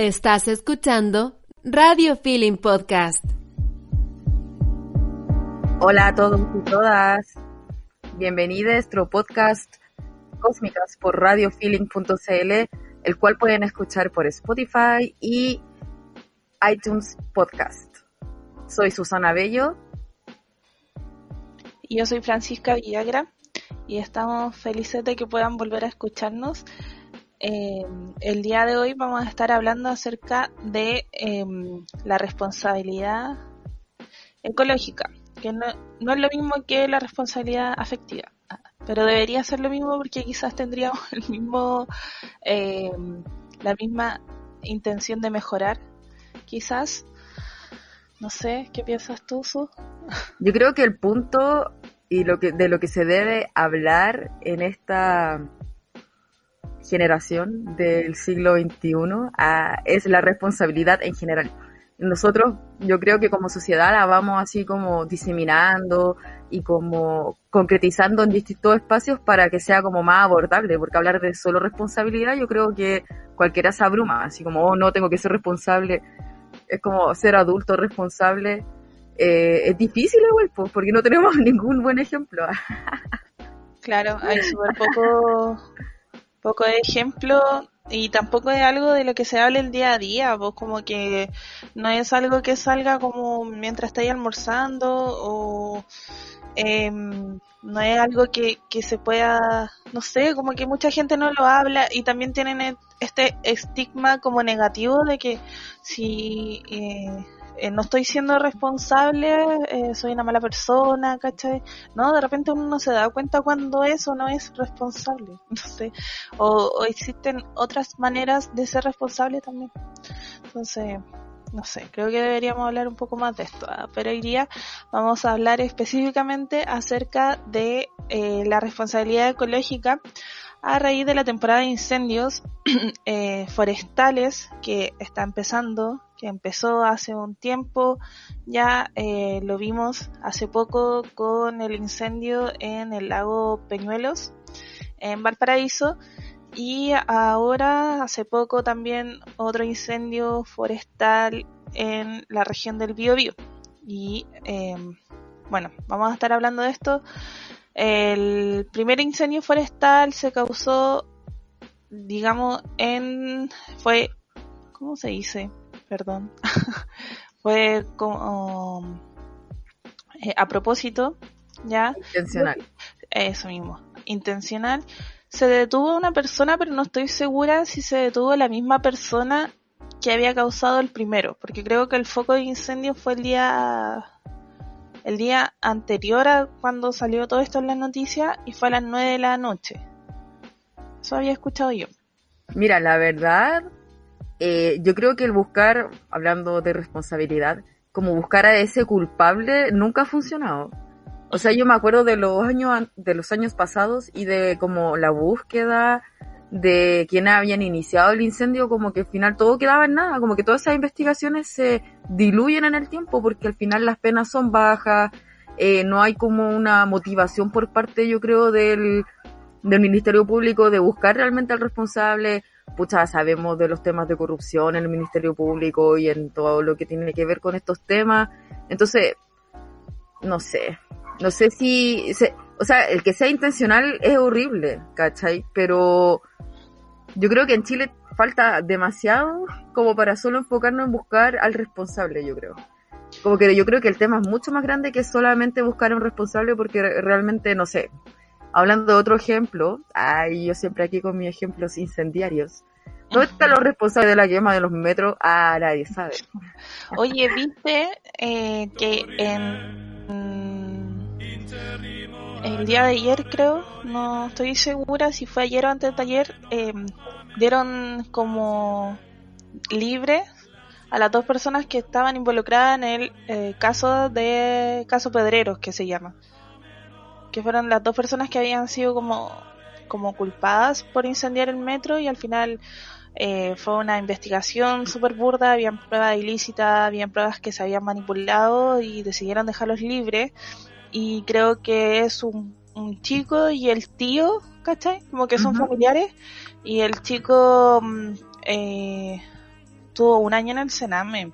Estás escuchando Radio Feeling Podcast. Hola a todos y todas. Bienvenidos a nuestro podcast Cósmicas por radiofeeling.cl, el cual pueden escuchar por Spotify y iTunes Podcast. Soy Susana Bello. Y yo soy Francisca Villagra y estamos felices de que puedan volver a escucharnos eh, el día de hoy vamos a estar hablando acerca de em, la responsabilidad ecológica, que no, no, es lo mismo que la responsabilidad afectiva, pero debería ser lo mismo porque quizás tendríamos el mismo, em, la misma intención de mejorar, quizás. No sé, ¿qué piensas tú, Su? Yo creo que el punto y lo que de lo que se debe hablar en esta generación del siglo XXI es la responsabilidad en general. Nosotros, yo creo que como sociedad la vamos así como diseminando y como concretizando en distintos espacios para que sea como más abordable, porque hablar de solo responsabilidad yo creo que cualquiera se abruma, así como, oh, no tengo que ser responsable, es como ser adulto responsable, eh, es difícil igual, pues, porque no tenemos ningún buen ejemplo. claro, hay súper poco poco de ejemplo y tampoco es algo de lo que se hable el día a día, pues como que no es algo que salga como mientras estáis almorzando o em, no es algo que, que se pueda, no sé, como que mucha gente no lo habla y también tienen e, este estigma como negativo de que si eh, eh, no estoy siendo responsable, eh, soy una mala persona, ¿cachai? No, de repente uno no se da cuenta cuando es o no es responsable, no sé. O, existen otras maneras de ser responsable también. Entonces, no sé, creo que deberíamos hablar un poco más de esto, ¿ah? pero hoy día vamos a hablar específicamente acerca de eh, la responsabilidad ecológica a raíz de la temporada de incendios forestales que está empezando que empezó hace un tiempo, ya eh, lo vimos hace poco con el incendio en el lago Peñuelos, en Valparaíso, y ahora hace poco también otro incendio forestal en la región del Biobío. Y em, bueno, vamos a estar hablando de esto. El primer incendio forestal se causó, digamos, en fue ¿cómo se dice? Perdón, fue como eh, a propósito, ya. Intencional. Eso mismo, intencional. Se detuvo una persona, pero no estoy segura si se detuvo la misma persona que había causado el primero, porque creo que el foco de incendio fue el día el día anterior a cuando salió todo esto en la noticia y fue a las 9 de la noche. Eso había escuchado yo. Mira, la verdad, eh, yo creo que el buscar, hablando de responsabilidad, como buscar a ese culpable nunca ha funcionado. O sea, yo me acuerdo de los años, de los años pasados y de como la búsqueda de quienes habían iniciado el incendio, como que al final todo quedaba en nada, como que todas esas investigaciones se diluyen en el tiempo porque al final las penas son bajas, eh, no hay como una motivación por parte, yo creo, del, del Ministerio Público de buscar realmente al responsable, pucha, sabemos de los temas de corrupción en el Ministerio Público y en todo lo que tiene que ver con estos temas. Entonces, no sé, no sé si, o sea, el que sea intencional es horrible, ¿cachai? Pero yo creo que en Chile falta demasiado como para solo enfocarnos en buscar al responsable, yo creo. Como que yo creo que el tema es mucho más grande que solamente buscar a un responsable porque realmente, no sé, Hablando de otro ejemplo, ay, yo siempre aquí con mis ejemplos incendiarios. ¿Dónde están los responsables de la quema de los metros? Ah, nadie sabe. Oye, viste eh, que en el día de ayer creo, no estoy segura si fue ayer o antes de ayer, eh, dieron como libre a las dos personas que estaban involucradas en el eh, caso de caso Pedreros que se llama que fueron las dos personas que habían sido como, como culpadas por incendiar el metro y al final eh, fue una investigación súper burda, habían pruebas ilícitas, habían pruebas que se habían manipulado y decidieron dejarlos libres y creo que es un, un chico y el tío, ¿cachai? Como que son familiares y el chico mm, eh, estuvo un año en el Sename.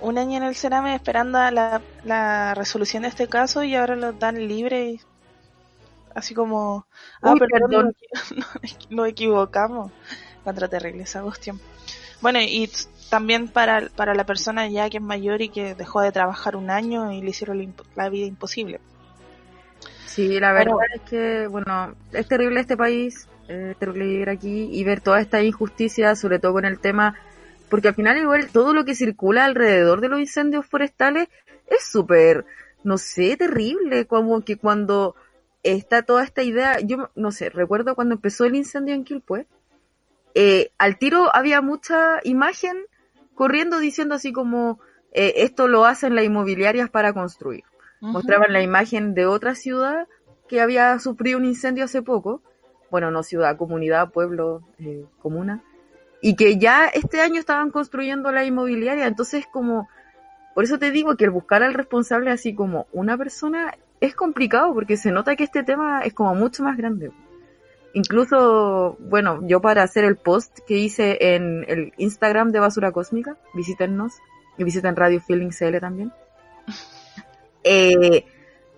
Un año en el Sename esperando la, la resolución de este caso y ahora lo dan libre. Así como, ah, perdón, Nos, equivocamos. Contra terrible esa cuestión. Bueno, y también para, para la persona ya que es mayor y que dejó de trabajar un año y le hicieron la vida imposible. Sí, la verdad es que, bueno, es terrible este país, es terrible vivir aquí y ver toda esta injusticia, sobre todo con el tema, porque al final igual todo lo que circula alrededor de los incendios forestales es súper, no sé, terrible, como que cuando está toda esta idea, yo no sé, recuerdo cuando empezó el incendio en Quilpue, eh, al tiro había mucha imagen corriendo diciendo así como, eh, esto lo hacen las inmobiliarias para construir. Mostraban la imagen de otra ciudad que había sufrido un incendio hace poco, bueno, no ciudad, comunidad, pueblo, eh, comuna, y que ya este año estaban construyendo la inmobiliaria, entonces como, por eso te digo que el buscar al responsable así como una persona es complicado porque se nota que este tema es como mucho más grande. Incluso, bueno, yo para hacer el post que hice en el Instagram de Basura Cósmica, visítennos y visiten Radio Feeling CL también. Eh,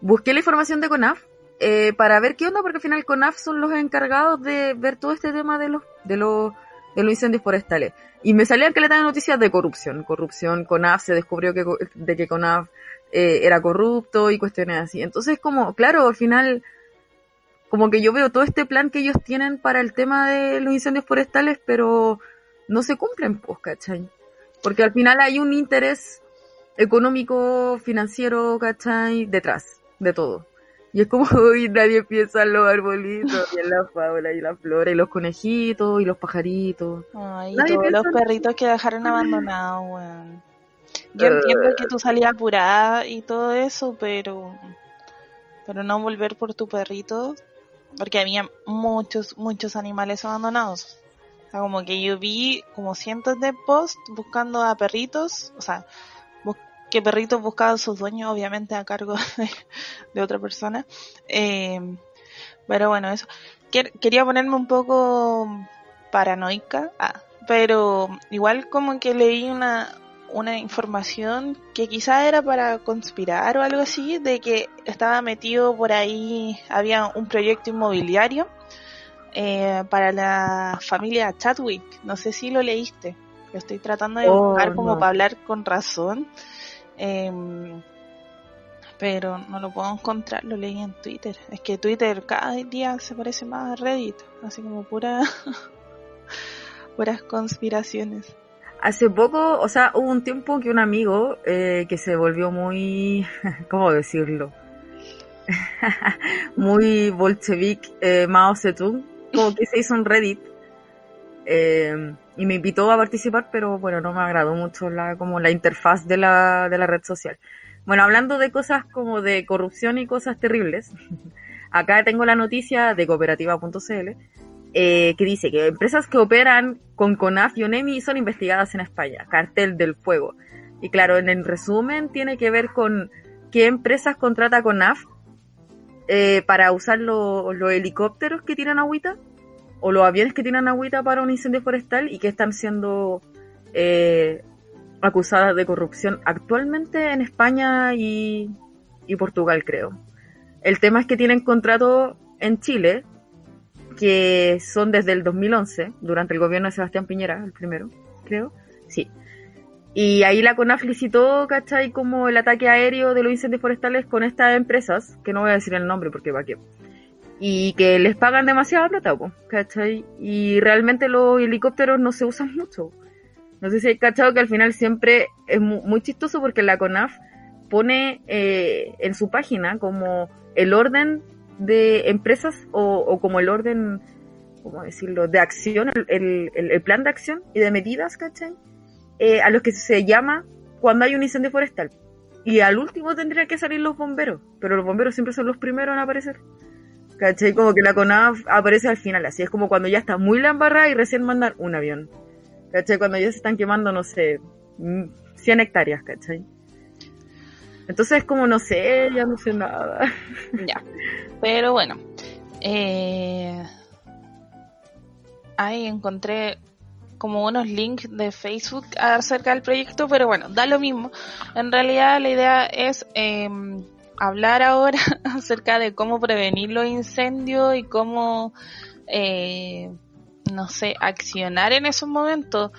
busqué la información de CONAF eh, para ver qué onda, porque al final CONAF son los encargados de ver todo este tema de los, de los, de los incendios forestales. Y me salían que le dan noticias de corrupción. Corrupción, CONAF, se descubrió que, de que CONAF eh, era corrupto y cuestiones así. Entonces, como, claro, al final, como que yo veo todo este plan que ellos tienen para el tema de los incendios forestales, pero no se cumplen, pues, ¿cachai? Porque al final hay un interés económico, financiero, ¿cachai? Detrás de todo. Y es como hoy nadie piensa en los arbolitos, y en la fauna, y la flora, y los conejitos, y los pajaritos. Ay, todos los perritos que dejaron abandonados, weón. Yo entiendo que tú salías apurada y todo eso, pero pero no volver por tu perrito, porque había muchos, muchos animales abandonados. O sea, como que yo vi como cientos de posts buscando a perritos, o sea, que perritos buscaban sus dueños, obviamente a cargo de, otra persona. Eh, pero bueno, eso. Quería ponerme un poco paranoica, ah, pero igual como que leí una, una información que quizá era para conspirar o algo así, de que estaba metido por ahí, había un proyecto inmobiliario eh, para la familia Chadwick. No sé si lo leíste. Lo estoy tratando de oh, buscar como para hablar con razón. Em, pero no lo puedo encontrar, lo leí en Twitter. Es que Twitter cada día se parece más a Reddit, así como pura, puras conspiraciones. Hace poco, o sea, hubo un tiempo que un amigo eh, que se volvió muy, ¿cómo decirlo? muy bolchevique, eh, Mao Zedong, como que se hizo un Reddit eh, y me invitó a participar, pero bueno, no me agradó mucho la, como la interfaz de la, de la red social. Bueno, hablando de cosas como de corrupción y cosas terribles, acá tengo la noticia de cooperativa.cl eh, que dice que empresas que operan con CONAF y ONEMI son investigadas en España, cartel del fuego. Y claro, en el resumen tiene que ver con qué empresas contrata CONAF eh, para usar los helicópteros que tiran agüita o los aviones que tienen agüita para un incendio forestal y que están siendo eh, acusadas de corrupción actualmente en España y, Portugal, creo. El tema es que tienen contrato en Chile, que son desde el 2011, durante el gobierno de Sebastián Piñera, el primero, creo. Sí. Y ahí la CONAF licitó, ¿cachai? Como el ataque aéreo de los incendios forestales con estas empresas, que no voy a decir el nombre porque va que y que les pagan demasiada plata, ¿cachai? Y realmente los helicópteros no se usan mucho. No sé si hay cachado que al final siempre es muy, chistoso porque la CONAF pone eh, en su página como el orden de empresas o, como el orden, ¿cómo decirlo?, de acción, el, el, plan de acción y de medidas, ¿cachai? Eh, a los que se llama cuando hay un incendio forestal. Y al último tendría que salir los bomberos, pero los bomberos siempre son los primeros en aparecer. ¿Cachai? Como que la CONAF aparece al final, así es como cuando ya está muy la y recién mandan un avión. ¿Cachai? Cuando ya se están quemando, no sé, 100 hectáreas, ¿cachai? Entonces, como no sé, ya no sé nada. Ya. Pero bueno. Eh, ahí encontré como unos links de Facebook acerca del proyecto, pero bueno, da lo mismo. En realidad la idea es em, hablar ahora acerca de cómo prevenir los incendios y cómo, eh, no sé, accionar en esos momentos.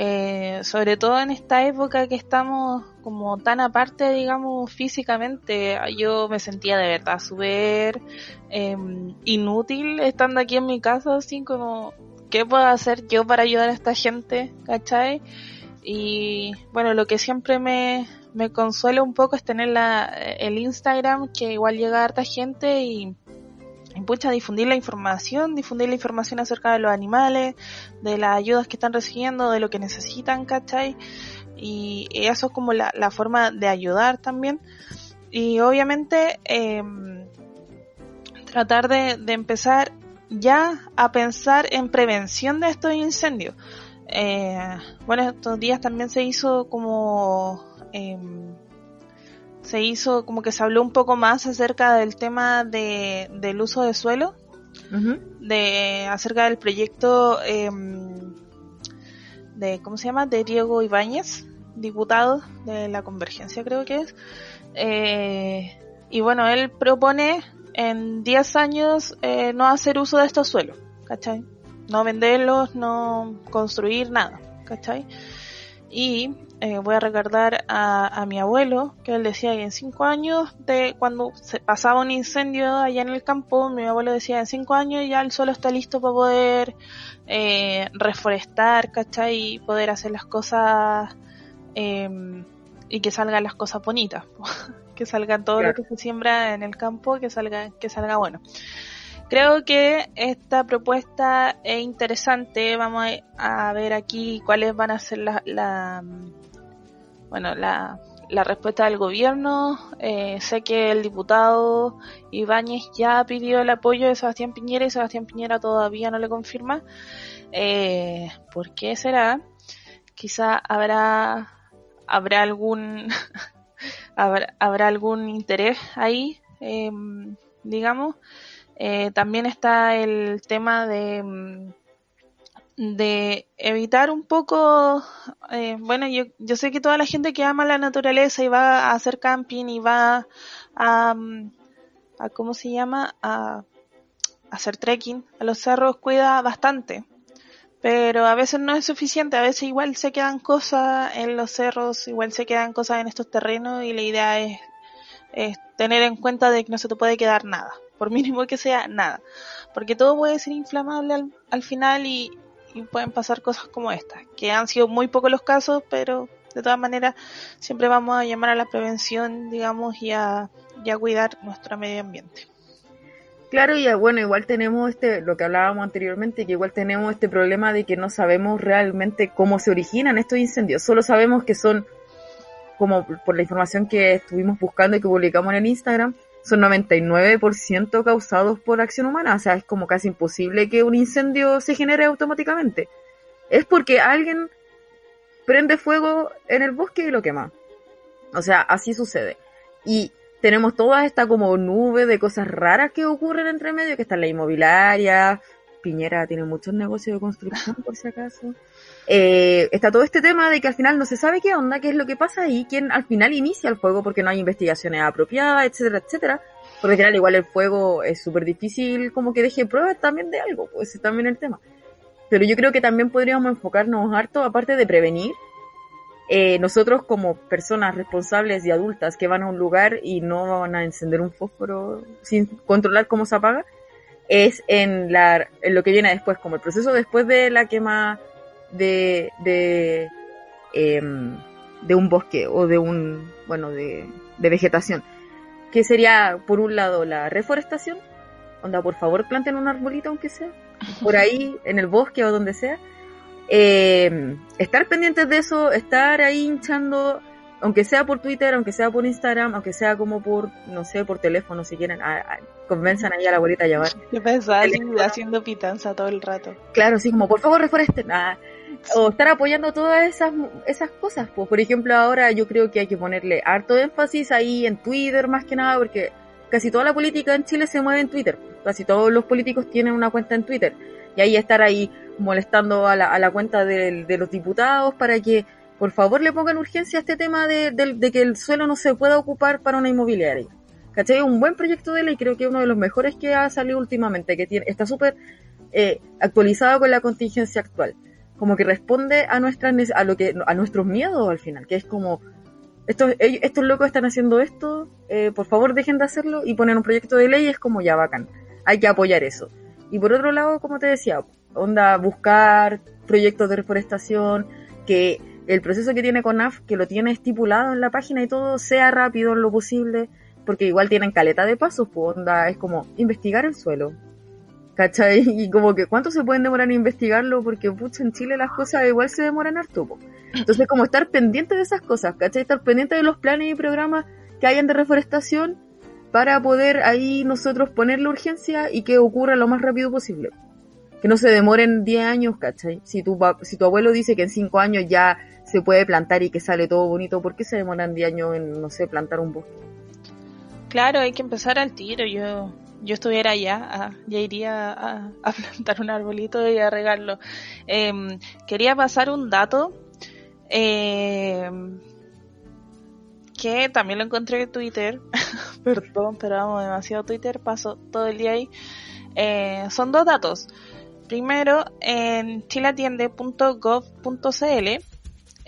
Eh, sobre todo en esta época que estamos como tan aparte, digamos, físicamente, yo me sentía de verdad súper em, inútil estando aquí en mi casa, así como, ¿qué puedo hacer yo para ayudar a esta gente? ¿Cachai? Y bueno, lo que siempre me, me consuela un poco es tener la, el Instagram, que igual llega a harta gente y pucha, difundir la información, difundir la información acerca de los animales, de las ayudas que están recibiendo, de lo que necesitan, ¿cachai? Y eso es como la, la forma de ayudar también. Y obviamente eh, tratar de, de, empezar ya a pensar en prevención de estos incendios. Eh, bueno, estos días también se hizo como... Eh, se hizo como que se habló un poco más acerca del tema de, del uso de suelo, de acerca del proyecto eh, de, ¿cómo se llama? De Diego Ibáñez, diputado de la Convergencia creo que es. Eh, y bueno, él propone en 10 años eh, no hacer uso de estos suelos, ¿cachai? No venderlos, no construir nada, ¿cachai? Y eh, voy a recordar a, a, mi abuelo, que él decía que en cinco años, de cuando se pasaba un incendio allá en el campo, mi abuelo decía en cinco años ya el suelo está listo para poder eh, reforestar, ¿cachai? Y poder hacer las cosas eh, y que salgan las cosas bonitas, que salgan todo claro. lo que se siembra en el campo, que salga, que salga bueno. Creo que esta propuesta es interesante. Vamos a, ver aquí cuáles van a ser la, la bueno, la, la, respuesta del gobierno. Eh, sé que el diputado Ibáñez ya pidió el apoyo de Sebastián Piñera y Sebastián Piñera todavía no le confirma. Eh, ¿Por qué será? Quizá habrá habrá algún habrá, habrá algún interés ahí, eh, digamos. Eh, también está el tema de, de evitar un poco, eh, bueno, yo, yo sé que toda la gente que ama la naturaleza y va a hacer camping y va a, a ¿cómo se llama? A, a hacer trekking a los cerros cuida bastante. Pero a veces no es suficiente, a veces igual se quedan cosas en los cerros, igual se quedan cosas en estos terrenos y la idea es, es tener en cuenta de que no se te puede quedar nada por mínimo que sea, nada. Porque todo puede ser inflamable al, al final y, pueden pasar cosas como estas, que han sido muy pocos los casos, pero de todas maneras siempre vamos a llamar a la prevención, digamos, y a, cuidar nuestro medio ambiente. Claro, y bueno, igual tenemos este, lo que hablábamos anteriormente, que igual tenemos este problema de que no sabemos realmente cómo se originan estos incendios, solo sabemos que son, como por la información que estuvimos buscando y que publicamos en Instagram, son 99% causados por acción humana. O sea, es como casi imposible que un incendio se genere automáticamente. Es porque alguien prende fuego en el bosque y lo quema. O sea, así sucede. Y tenemos toda esta como nube de cosas raras que ocurren entre medio, que está la inmobiliaria, Piñera tiene muchos negocios de construcción por si acaso. Eh, está todo este tema de que al final no se sabe qué onda, qué es lo que pasa y quién al final inicia el fuego porque no hay investigaciones apropiadas, etcétera, etcétera. Porque final igual el fuego es súper difícil como que deje pruebas también de algo, pues es también el tema. Pero yo creo que también podríamos enfocarnos harto, aparte de prevenir, eh, nosotros como personas responsables y adultas que van a un lugar y no van a encender un fósforo sin controlar cómo se apaga, es en, la, en lo que viene después, como el proceso después de la quema de, de, eh, de un bosque o de un, bueno, de, de vegetación. Que sería, por un lado, la reforestación. Onda, por favor, planten un arbolito aunque sea. Por ahí, en el bosque o donde sea. Eh, estar pendientes de eso, estar ahí hinchando, aunque sea por Twitter, aunque sea por Instagram, aunque sea como por, no sé, por teléfono, si quieren, a, a, convenzan ahí a la abuelita a llevar. Yo pensaba haciendo pitanza todo el rato. Claro, sí, como por favor reforesten. Ah, o estar apoyando todas esas, esas cosas. Pues, por ejemplo, ahora yo creo que hay que ponerle harto énfasis ahí en Twitter más que nada, porque casi toda la política en Chile se mueve en Twitter. Casi todos los políticos tienen una cuenta en Twitter. Y ahí estar ahí molestando a la, a la cuenta de, de los diputados para que por favor le pongan urgencia a este tema de, de- de que el suelo no se pueda ocupar para una inmobiliaria. ¿Cachai? Un buen proyecto de ley, creo que uno de los mejores que ha salido últimamente, que tiene, está súper eh, actualizado con la contingencia actual. Como que responde a nuestras a lo que a nuestros miedos al final, que es como estos, estos locos están haciendo esto, eh, por favor dejen de hacerlo y poner un proyecto de ley es como ya bacán. Hay que apoyar eso. Y por otro lado, como te decía, onda buscar proyectos de reforestación, que el proceso que tiene CONAF, que lo tiene estipulado en la página y todo, sea rápido en lo posible, porque igual tienen caleta de pasos, pues onda, es como investigar el suelo. ¿Cachai? Y como que cuánto se pueden demorar en investigarlo, porque pucha, en Chile las cosas igual se demoran harto. po. Entonces como estar pendiente de esas cosas, ¿cachai? Estar pendiente de los planes y programas que hayan de reforestación para poder ahí nosotros poner la urgencia y que ocurra lo más rápido posible. Que no se demoren 10 años, ¿cachai? Si tu, si tu abuelo dice que en 5 años ya se puede plantar y que sale todo bonito, ¿por qué se demoran 10 años en, no sé, plantar un bosque? Claro, hay que empezar al tiro. Yo, yo estuviera allá, ah, ya iría a, plantar un arbolito y a regarlo. Em, quería pasar un dato em, que también lo encontré en Twitter. Perdón, pero vamos, demasiado Twitter, paso todo el día ahí. Eh, son dos datos. Primero, en chilatiende.gov.cl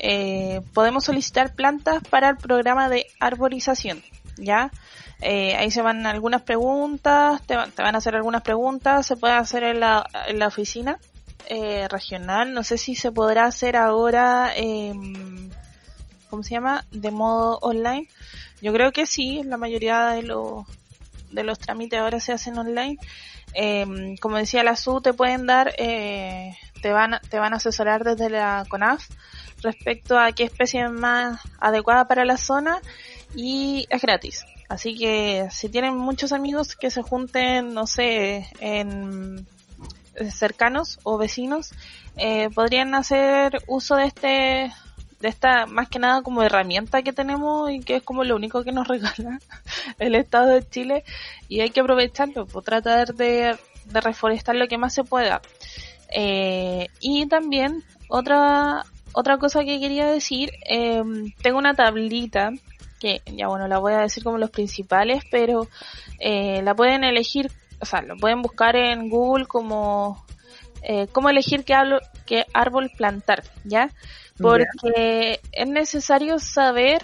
eh, podemos solicitar plantas para el programa de arborización, ¿ya? Eh, ahí se van algunas preguntas, te, van- te van a hacer algunas preguntas, se puede hacer en la, en la oficina eh, regional, no sé si se podrá hacer ahora, eh, ¿cómo se llama? De modo online. Yo creo que sí, la mayoría de los, de los trámites ahora se hacen online. Eh, como decía la SU, te pueden dar, eh, te van, te van a asesorar desde la CONAF respecto a qué especie es más adecuada para la zona y es gratis. Así que si tienen muchos amigos que se junten, no sé, en eh, cercanos o vecinos, eh, podrían hacer uso de este de esta más que nada como herramienta que tenemos y que es como lo único que nos regala el Estado de Chile y hay que aprovecharlo, pues tratar de, de reforestar lo que más se pueda. Eh, y también otra otra cosa que quería decir, eh, tengo una tablita que ya bueno la voy a decir como los principales, pero eh, la pueden elegir, o sea, lo pueden buscar en Google como eh, cómo elegir qué, árbol- qué árbol plantar, ¿ya? Porque es necesario saber,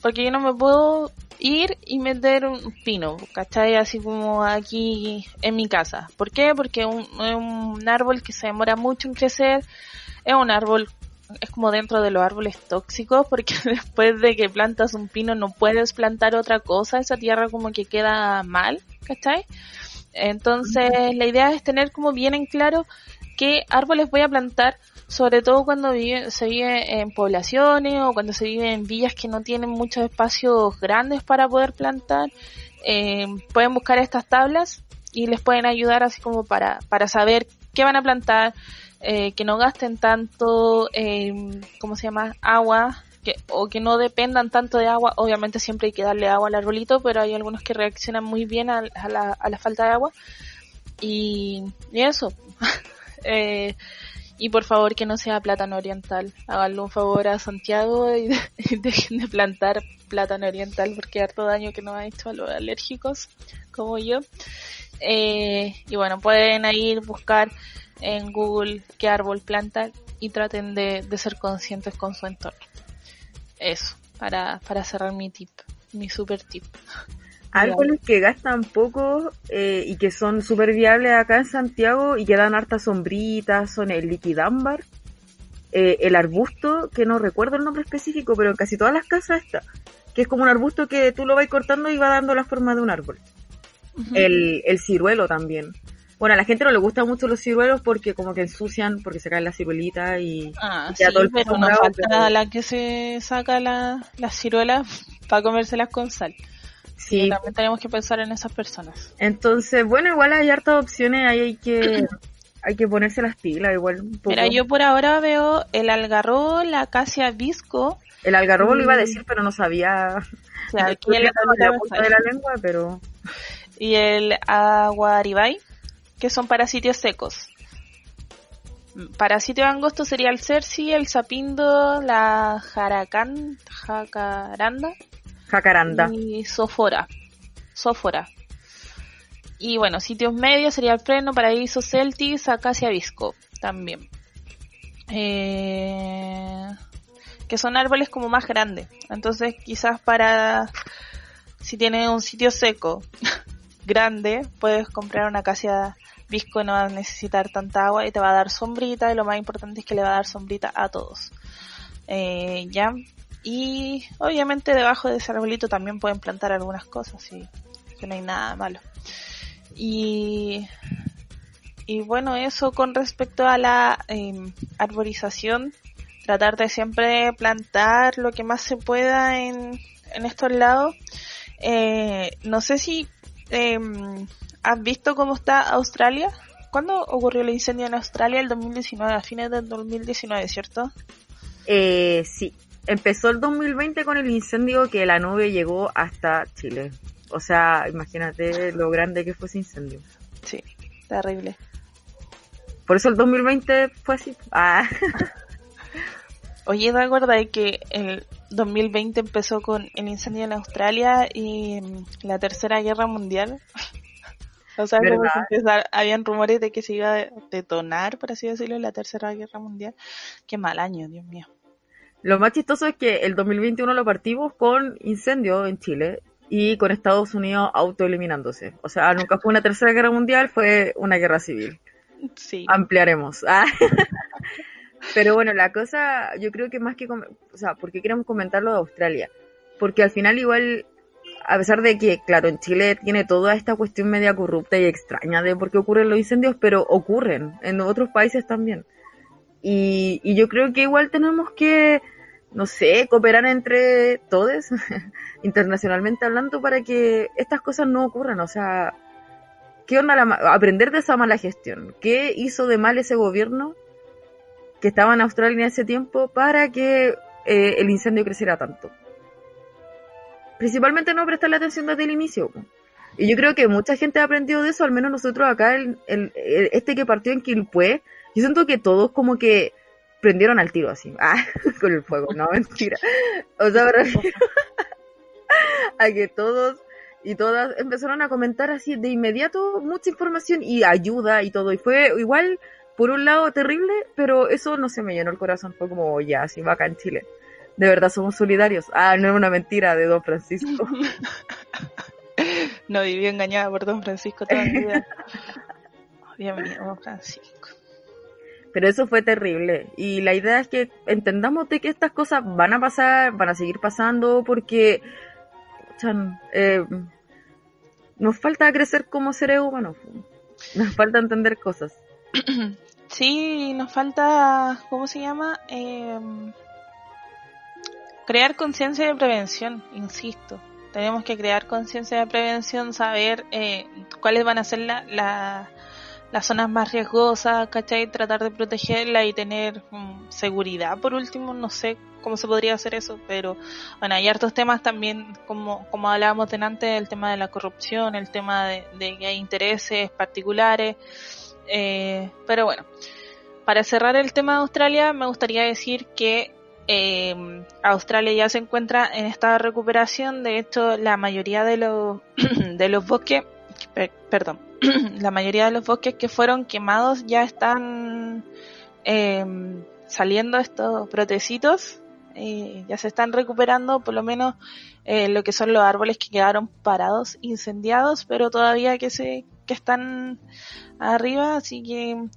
porque yo no me puedo ir y meter un pino, ¿cachai? Así como aquí en mi casa. ¿Por qué? Porque un- es un árbol que se demora mucho en crecer, es un árbol es como dentro de los árboles tóxicos porque después de que plantas un pino no puedes plantar otra cosa, esa tierra como que queda mal, ¿cachai? Entonces la idea es tener como bien en claro qué árboles voy a plantar, sobre todo cuando vive, se vive en poblaciones o cuando se vive en villas que no tienen muchos espacios grandes para poder plantar. Eh, pueden buscar estas tablas y les pueden ayudar así como para, para saber qué van a plantar, eh, que no gasten tanto, eh, ¿cómo se llama? Agua, que, o que no dependan tanto de agua. Obviamente siempre hay que darle agua al arbolito, pero hay algunos que reaccionan muy bien a, a la, a la falta de agua. Y, y eso. Eh, y por favor que no sea plátano oriental. Háganle un favor a Santiago y, de- dejen de plantar plátano oriental porque harto daño que nos ha hecho a los alérgicos como yo. Eh, y bueno, pueden ir buscar en Google qué árbol plantar y traten de, de ser conscientes con su entorno. Eso, para, para cerrar mi tip, mi super tip. Árboles que gastan poco eh, y que son súper viables acá en Santiago y que dan harta sombrita son el liquidámbar, eh, el arbusto, que no recuerdo el nombre específico, pero en casi todas las casas está, que es como un arbusto que tú lo vas cortando y va dando la forma de un árbol. El, el ciruelo también. Bueno, a la gente no le gustan mucho los ciruelos porque como que ensucian, porque se caen las ciruelitas y... Ah, sí, todo el pero no falta pero- la que se saca la, las ciruelas para comérselas con sal. Sí, También tenemos que pensar en esas personas. entonces, bueno, igual hay hartas opciones, ahí hay que... Hay que ponerse las pilas, igual un poco. Mira, yo por ahora veo el algarrobo, la acacia visco, El algarrobo lo iba a decir, pero no sabía... aquí la punta de la lengua, pero... y el aguaribay, que son para sitios secos. Para sitio de angosto sería el Cerci, el Zapindo, la Jaracan, Jacaranda Jacaranda. y Sofora. Sofora. Y bueno, sitios medios sería el Freno, Paraíso, Celtis, Acacia, Visco también. Eh, que son árboles como más grandes. Entonces quizás para si tienes un sitio seco grande, puedes comprar una acacia visco y no va a necesitar tanta agua y te va a dar sombrita y lo más importante es que le va a dar sombrita a todos. Eh, ya. Y obviamente debajo de ese arbolito también pueden plantar algunas cosas y que no hay nada malo. Y, y bueno, eso con respecto a la em, arborización, tratar de siempre plantar lo que más se pueda en, en estos lados. Eh, no sé si em, has visto cómo está Australia. ¿Cuándo ocurrió el incendio en Australia? El 2019, a fines del 2019, ¿cierto? Eh, sí, empezó el 2020 con el incendio que la nube llegó hasta Chile. O sea, imagínate lo grande que fue ese incendio. Sí, terrible. Por eso el 2020 fue así. Ah. Oye, ¿te acuerdas de que el 2020 empezó con el incendio en Australia y la Tercera Guerra Mundial? o sea, como rumores de que se iba a detonar, por así decirlo, la Tercera Guerra Mundial. Qué mal año, Dios mío. Lo más chistoso es que el 2021 lo partimos con incendio en Chile y con Estados Unidos autoeliminándose. O sea, nunca fue una tercera guerra mundial, fue una guerra civil. Sí. Ampliaremos. Ah. Pero bueno, la cosa, yo creo que más que, o sea, ¿por qué queremos comentar lo de Australia? Porque al final igual, a pesar de que, claro, en Chile tiene toda esta cuestión media corrupta y extraña de por qué ocurren los incendios, pero ocurren en otros países también. Y, y yo creo que igual tenemos que, no sé, cooperar entre todos, internacionalmente hablando, para que estas cosas no ocurran. O sea, ¿qué onda la aprender de esa mala gestión? ¿Qué hizo de mal ese gobierno que estaba en Australia en ese tiempo para que eh, el incendio creciera tanto? Principalmente no prestarle atención desde el inicio. Y yo creo que mucha gente ha aprendido de eso, al menos nosotros acá, el- el- este que partió en Quilpué, yo siento que todos como que prendieron al tiro así, ah, con el fuego, no, mentira. O sea, me refiero a que todos y todas empezaron a comentar así de inmediato mucha información y ayuda y todo. Y fue igual, por un lado, terrible, pero eso no se me llenó el corazón. Fue como, ya, así va acá en Chile. De verdad somos solidarios. Ah, no era una mentira de Don Francisco. No viví engañada por Don Francisco toda mi vida. Mío, Don Francisco. Pero eso fue terrible. Y la idea es que entendamos de que estas cosas van a pasar, van a seguir pasando, porque eh, nos falta crecer como seres humanos. Nos falta entender cosas. Sí, nos falta, ¿cómo se llama? Eh, crear conciencia de prevención, insisto. Tenemos que crear conciencia de prevención, saber eh, cuáles van a ser la, la- las zonas más riesgosas, ¿cachai? Tratar de protegerla y tener mm, seguridad, por último, no sé cómo se podría hacer eso, pero bueno, hay hartos temas también, como, como hablábamos delante, el tema de la corrupción, el tema de, que hay intereses particulares, eh, pero bueno, para cerrar el tema de Australia, me gustaría decir que eh, Australia ya se encuentra en estado de recuperación. De hecho, la mayoría de los de los bosques, per- perdón, la mayoría de los bosques que fueron quemados ya están eh, saliendo estos brotecitos. eh, ya se están recuperando, por lo menos eh, lo que son los árboles que quedaron parados, incendiados, pero todavía que se que están arriba, así que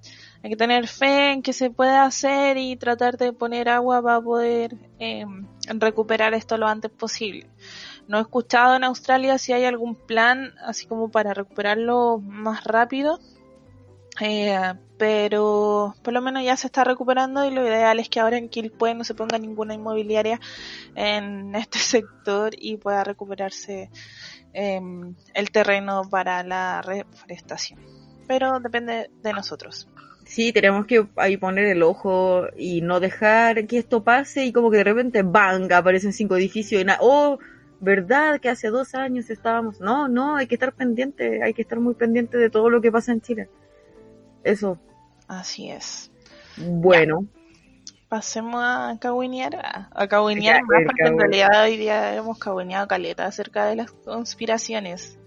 hay que tener fe en que se puede hacer y tratar de poner agua para poder eh, recuperar esto lo antes posible. No he escuchado en Australia si hay algún plan así como para recuperarlo más rápido, eh, pero por lo menos ya se está recuperando y lo ideal es que ahora en Quilpué no se ponga ninguna inmobiliaria en este sector y pueda recuperarse eh, el terreno para la reforestación. Pero depende de nosotros. Sí, tenemos que ahí poner el ojo y no dejar que esto pase y como que de repente, ¡bang! aparecen cinco edificios y nada. ¿Verdad que hace dos años estábamos? No, no, hay que estar pendiente, hay que estar muy pendiente de todo lo que pasa en Chile. Eso. Así es. Bueno. Pasemos a cagüinear, a, cagüinear más, porque en realidad hoy día hemos cagüineado caleta acerca de las conspiraciones.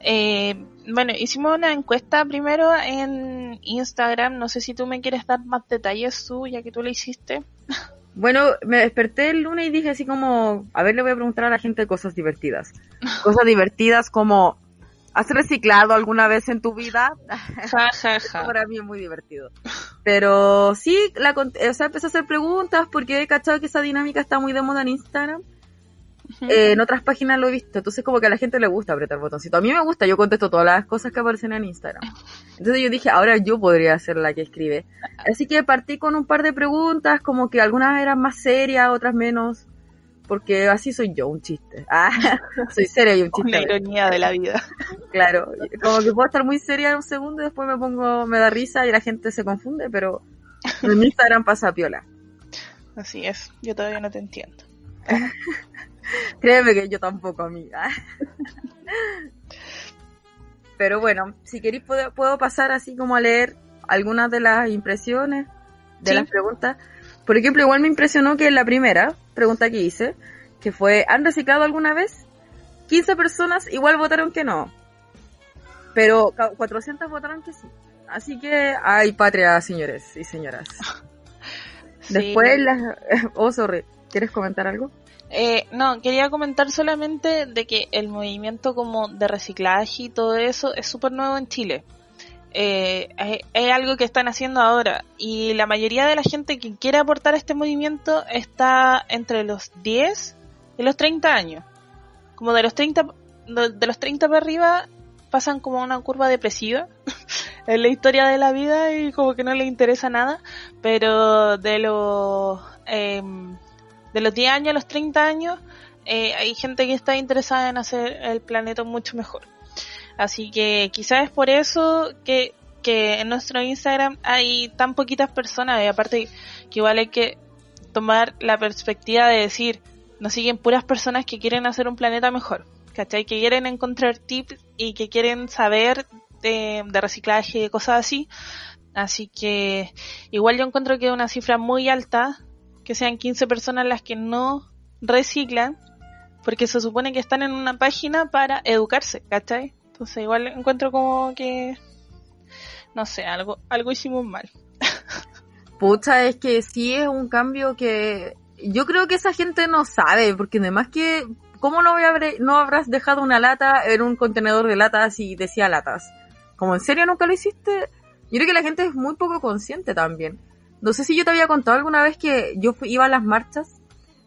Eh, bueno, hicimos una encuesta primero en Instagram. No sé si tú me quieres dar más detalles tú, ya que tú lo hiciste. Bueno, me desperté el lunes y dije así como, a ver, le voy a preguntar a la gente cosas divertidas. Cosas divertidas como, ¿has reciclado alguna vez en tu vida? Ja, ja, ja. Para mí es muy divertido. Pero sí, la, o sea, empecé a hacer preguntas porque he cachado que esa dinámica está muy de moda en Instagram. Eh, en otras páginas lo he visto, entonces como que a la gente le gusta apretar botoncito. A mí me gusta, yo contesto todas las cosas que aparecen en Instagram. Entonces yo dije, ahora yo podría ser la que escribe. Así que partí con un par de preguntas, como que algunas eran más serias, otras menos, porque así soy yo, un chiste. Ah, soy seria y un chiste. Una ironía de la vida. Claro, como que puedo estar muy seria un segundo y después me pongo, me da risa y la gente se confunde, pero en Instagram pasa piola. Así es, yo todavía no te entiendo. Créeme que yo tampoco, amiga. Pero bueno, si queréis puedo, puedo, pasar así como a leer algunas de las impresiones, de Sí. las preguntas. Por ejemplo, igual me impresionó que en la primera pregunta que hice, que fue, ¿han reciclado alguna vez? 15 personas igual votaron que no. Pero ca- 400 votaron que sí. Así que hay patria, señores y señoras. Sí. Después, las... oh, sorry, ¿quieres comentar algo? Eh, no, quería comentar solamente de que el movimiento como de reciclaje y todo eso es súper nuevo en Chile. Eh, es, algo que están haciendo ahora y la mayoría de la gente que quiere aportar a este movimiento está entre los 10 y los 30 años. Como de los 30, de de los 30 para arriba pasan como una curva depresiva en la historia de la vida y como que no les interesa nada, pero de los... em, de los 10 años a los 30 años, eh, hay gente que está interesada en hacer el planeta mucho mejor. Así que quizás es por eso que, que en nuestro Instagram hay tan poquitas personas y aparte que igual hay que tomar la perspectiva de decir, nos siguen puras personas que quieren hacer un planeta mejor, ¿cachai? Que quieren encontrar tips y que quieren saber de, de reciclaje y cosas así. Así que igual yo encuentro que es una cifra muy alta que sean 15 personas las que no reciclan, porque se supone que están en una página para educarse, ¿cachai? Entonces igual encuentro como que, no sé, algo, algo hicimos mal. Pucha, es que sí es un cambio que yo creo que esa gente no sabe, porque además que, ¿cómo no, no habrás dejado una lata en un contenedor de latas y decía latas? ¿Como en serio nunca lo hiciste? Yo creo que la gente es muy poco consciente también. No sé si yo te había contado alguna vez que yo iba a las marchas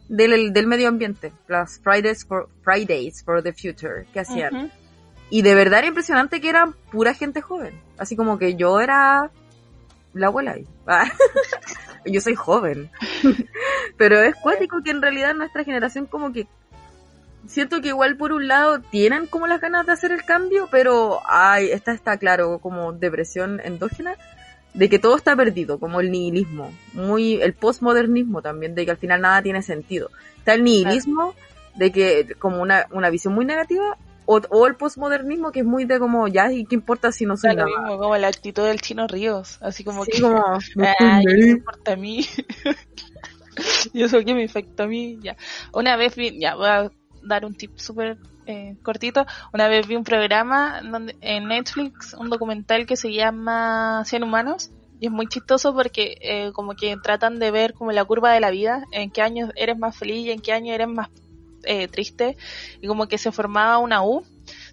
del, del medio ambiente, las Fridays for, Fridays for the Future que hacían. Y de verdad era impresionante que eran pura gente joven. Así como que yo era la abuela ahí. Ah, yo soy joven. Pero es cuático que en realidad nuestra generación como que siento que igual por un lado tienen como las ganas de hacer el cambio, pero ay, esta está claro como depresión endógena de que todo está perdido, como el nihilismo, muy el postmodernismo también, de que al final nada tiene sentido. Está el nihilismo de que como una, una visión muy negativa o, o el postmodernismo que es muy de como ya y qué importa si no soy lo nada. mismo, como la actitud del chino Ríos, así como Sí, que, como, no "Ay, estoy ¿qué me bien". importa a mí? y eso que me afecta a mí, ya. Una vez ya, voy a dar un tip súper eh, cortito. Una vez vi un programa en Netflix, un documental que se llama 100 humanos. Y es muy chistoso porque eh, como que tratan de ver como la curva de la vida, en qué años eres más feliz y en qué año eres más eh, triste. Y como que se formaba una U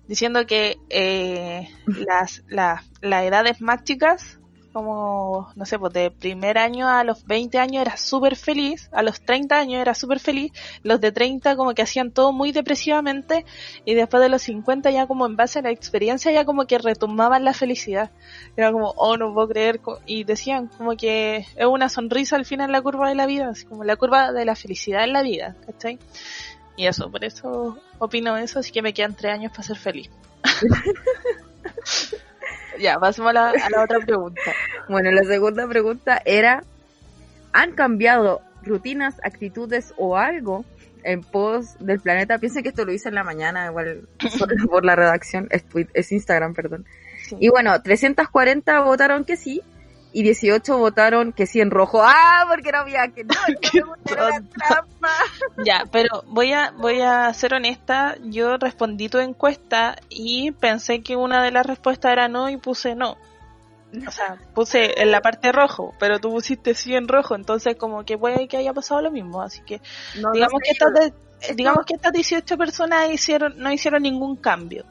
diciendo que eh, las, la- las edades más chicas como, no sé, pues de primer año a los 20 años era súper feliz, a los 30 años era súper feliz, los de 30 como que hacían todo muy depresivamente y después de los 50 ya como en base a la experiencia ya como que retomaban la felicidad. Era como, oh, no puedo creer, y decían como que es una sonrisa al final la curva de la vida, así como la curva de la felicidad en la vida, ¿cachai? Y eso, por eso opino eso, así que me quedan tres años para ser feliz. ya, pasemos a la, a la otra pregunta. Bueno, la segunda pregunta era, ¿han cambiado rutinas, actitudes o algo en pos del planeta? Piensen que esto lo hice en la mañana, igual por, la redacción, es, tweet- es Instagram, perdón. Sí. Y bueno, 340 votaron que sí y 18 votaron que sí en rojo. Ah, porque no había que no, era trampa. Ya, pero voy a voy a ser honesta, yo respondí tu encuesta y pensé que una de las respuestas era no y puse no. O sea, puse en la parte rojo, pero tú pusiste sí en rojo, entonces como que puede que haya pasado lo mismo, así que No, digamos no que estas de- digamos que estas 18 personas hicieron no hicieron ningún cambio.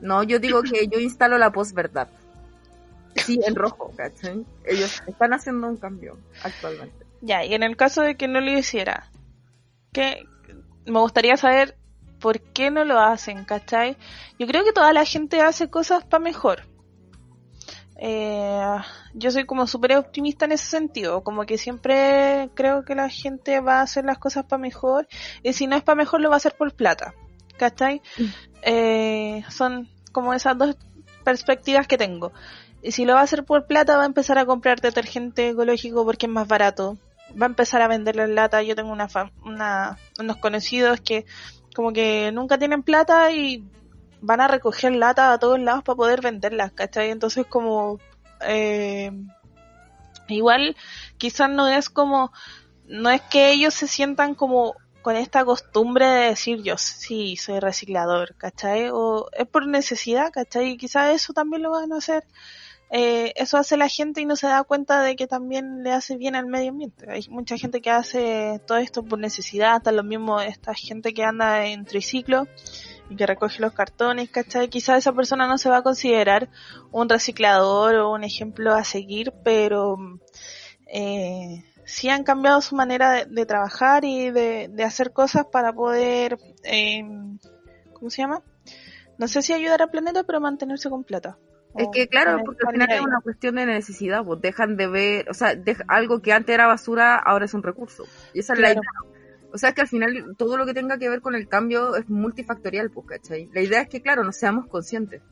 No, yo digo que yo instalo la posverdad. Sí, en rojo, ¿cachai? Ellos están haciendo un cambio actualmente. Ya, y en el caso de que no lo hiciera, que me gustaría saber por qué no lo hacen, ¿cachai? Yo creo que toda la gente hace cosas para mejor. Eh, yo soy como súper optimista en ese sentido, como que siempre creo que la gente va a hacer las cosas para mejor, y si no es para mejor lo va a hacer por plata, ¿cachai? Eh, son como esas dos perspectivas que tengo. Y si lo va a hacer por plata, va a empezar a comprar detergente ecológico porque es más barato. Va a empezar a venderlo en lata. Yo tengo una, una unos conocidos que como que nunca tienen plata y van a recoger lata a todos lados para poder venderlas, ¿cachai? Entonces como... eh, igual quizás no es como... No es que ellos se sientan como con esta costumbre de decir yo sí soy reciclador, ¿cachai? O es por necesidad, ¿cachai? Y quizás eso también lo van a hacer eh, eso hace la gente y no se da cuenta de que también le hace bien al medio ambiente. Hay mucha gente que hace todo esto por necesidad, hasta lo mismo esta gente que anda en triciclo y que recoge los cartones, ¿cachai? Quizás esa persona no se va a considerar un reciclador o un ejemplo a seguir, pero eh, sí han cambiado su manera de, de trabajar y de, hacer cosas para poder, eh, ¿cómo se llama? No sé si ayudar al planeta, pero mantenerse con plata. Es O que claro, porque al final es una cuestión de necesidad, pues dejan de ver, o sea, deja- algo que antes era basura ahora es un recurso. Y esa es la idea. O sea, que al final todo lo que tenga que ver con el cambio es multifactorial, pues, ¿cachai? La idea es que, claro, nos seamos conscientes.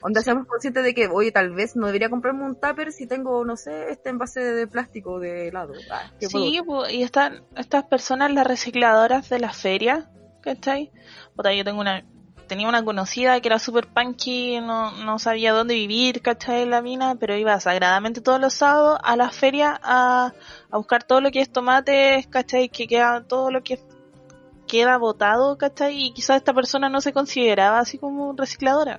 Onda, seamos conscientes de que, oye, tal vez no debería comprarme un tupper si tengo, no sé, este envase de plástico de helado. Ah, ¿qué puedo Sí, po, y están estas personas, las recicladoras de la feria, ¿cachai? Puta, yo tengo una, tenía una conocida que era super punky, no, no sabía dónde vivir, ¿cachai? La mina, pero iba sagradamente todos los sábados a la feria a, a buscar todo lo que es tomates, ¿cachai? Que queda, todo lo que queda botado, ¿cachai? Y quizás esta persona no se consideraba así como recicladora.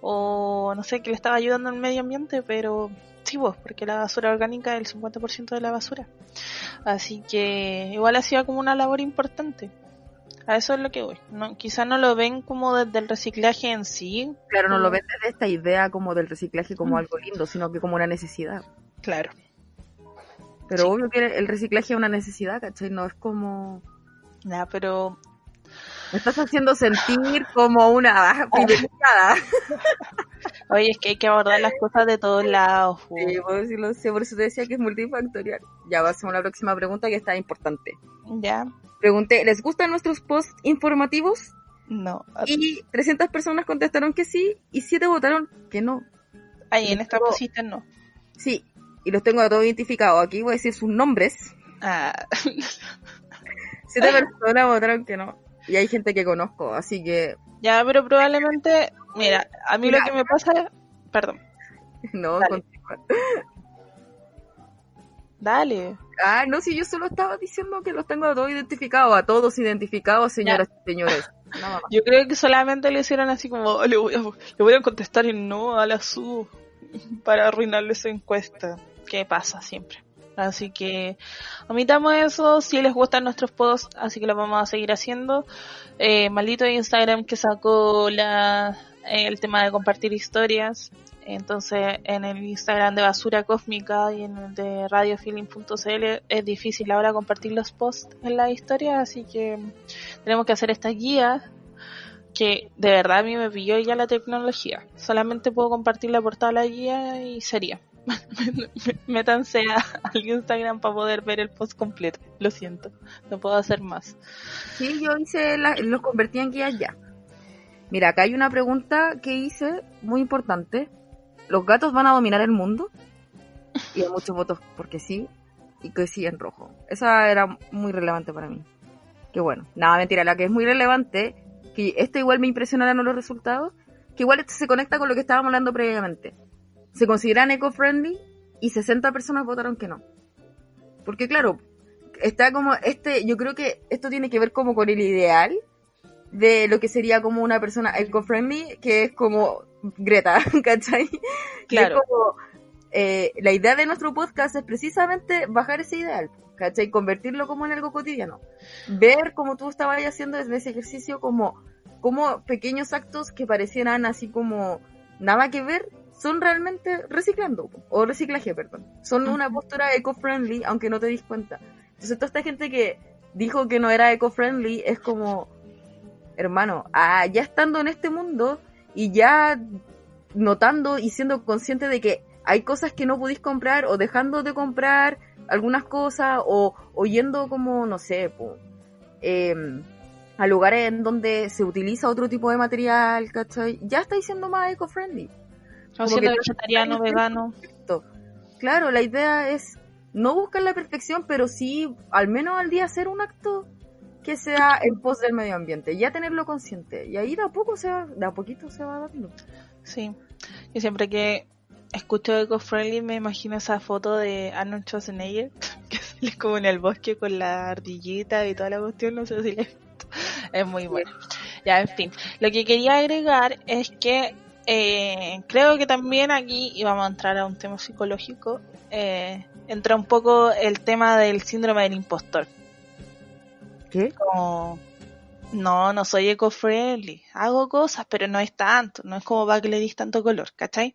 O no sé, que le estaba ayudando al medio ambiente, pero sí, vos, porque la basura orgánica es el 50% de la basura. Así que igual hacía como una labor importante. A eso es lo que voy. No, quizás no lo ven como desde el reciclaje en sí. Claro, no lo ven desde esta idea como del reciclaje como Mm. algo lindo, sino que como una necesidad. Claro. Pero Sí. obvio que el reciclaje es una necesidad, ¿cachai? No es como... Ya, pero Me estás haciendo sentir como una privilegiada. oye, es que hay que abordar las cosas de todos lados. Sí, pues, sí lo sé, por eso te decía que es multifactorial. Ya pasamos a la próxima pregunta que está importante. Ya, Pregunté, ¿les gustan nuestros posts informativos? no. Y 300 personas contestaron que sí y 7 votaron que no. Ahí en esta cosita no. Sí, y los tengo a todos identificados. Aquí voy a decir sus nombres. Ah, 7 personas votaron que no. Y hay gente que conozco, así que ya, pero probablemente, mira, a mí lo que me pasa perdón, no. Dale. continúa. dale. Ah, no, si yo solo estaba diciendo que los tengo a todos identificados, a todos identificados, señoras y señores. Yo creo que solamente le hicieron así como, "Oh, le voy a, le voy a contestar en no a la su para arruinarle su encuesta. Que pasa siempre. Así que omitamos eso, si les gustan nuestros posts, así que lo vamos a seguir haciendo. Eh, maldito Instagram que sacó la, eh, el tema de compartir historias. Entonces en el Instagram de Basura Cósmica y en el de radiofeeling.cl es difícil ahora compartir los posts en la historia, así que tenemos que hacer esta guía que de verdad a mí me pilló ya la tecnología. Solamente puedo compartir la portada de la guía y sería. Métanse a- al Instagram para poder ver el post completo. Lo siento, no puedo hacer más. Sí, yo hice, la- los convertí en guías ya. Mira, acá hay una pregunta que hice muy importante. ¿Los gatos van a dominar el mundo? Y hay muchos votos porque sí, y que sí en rojo. Esa era muy relevante para mí. Que bueno, nada, mentira, la que es muy relevante, que esto igual me impresionaron los resultados, que igual esto se conecta con lo que estábamos hablando previamente. ¿Se consideran eco-friendly? y 60 personas votaron que no. Porque claro, está como este, yo creo que esto tiene que ver como con el ideal de lo que sería como una persona eco-friendly, que es como Greta, ¿cachai? Claro. como, eh, la idea de nuestro podcast es precisamente bajar ese ideal, ¿cachai? Convertirlo como en algo cotidiano. Ver como tú estabas haciendo desde ese ejercicio como, como pequeños actos que parecieran así como nada que ver, son realmente reciclando, o reciclaje, perdón. Son una postura eco-friendly, aunque no te dis cuenta. Entonces toda esta gente que dijo que no era eco-friendly es como, hermano, ah, ya estando en este mundo y ya notando y siendo consciente de que hay cosas que no pudiste comprar o dejando de comprar algunas cosas o, oyendo como, no sé, em, a lugares en donde se utiliza otro tipo de material, ¿cachai? Ya estáis siendo más eco-friendly. O siendo vegetariano, vegano. Claro, la idea es no buscar la perfección, pero sí al menos al día hacer un acto que sea en pos del medio ambiente, ya tenerlo consciente. Y ahí de a poco se va, de a poquito se va dando. Sí. Y siempre que escucho eco-friendly me imagino esa foto de Arnold Schwarzenegger que sale como en el bosque con la ardillita y toda la cuestión, no sé si le Es muy bueno. Ya, en fin. Lo que quería agregar es que eh, creo que también aquí, y vamos a entrar a un tema psicológico, eh, entra un poco el tema del síndrome del impostor. ¿Qué? Como, no, no soy eco-friendly. Hago cosas, pero no es tanto. No es como para que le dis tanto color, ¿cachai?